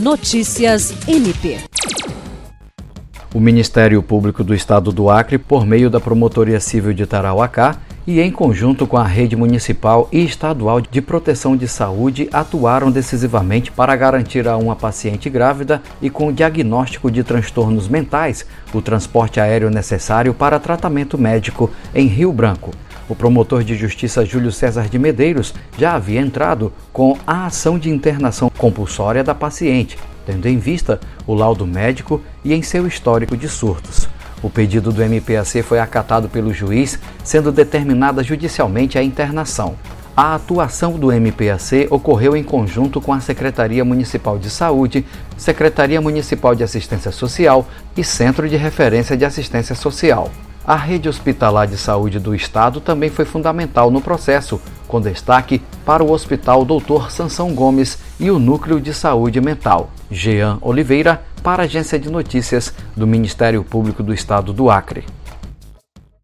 Notícias MP. O Ministério Público do Estado do Acre, por meio da Promotoria Civil de Tarauacá e em conjunto com a Rede Municipal e Estadual de Proteção de Saúde, atuaram decisivamente para garantir a uma paciente grávida e com diagnóstico de transtornos mentais o transporte aéreo necessário para tratamento médico em Rio Branco. O promotor de justiça Júlio César de Medeiros já havia entrado com a ação de internação compulsória da paciente, tendo em vista o laudo médico e em seu histórico de surtos. O pedido do MPAC foi acatado pelo juiz, sendo determinada judicialmente a internação. A atuação do MPAC ocorreu em conjunto com a Secretaria Municipal de Saúde, Secretaria Municipal de Assistência Social e Centro de Referência de Assistência Social. A rede hospitalar de saúde do estado também foi fundamental no processo, com destaque para o Hospital Dr. Sansão Gomes e o Núcleo de Saúde Mental. Jean Oliveira, para a Agência de Notícias do Ministério Público do Estado do Acre.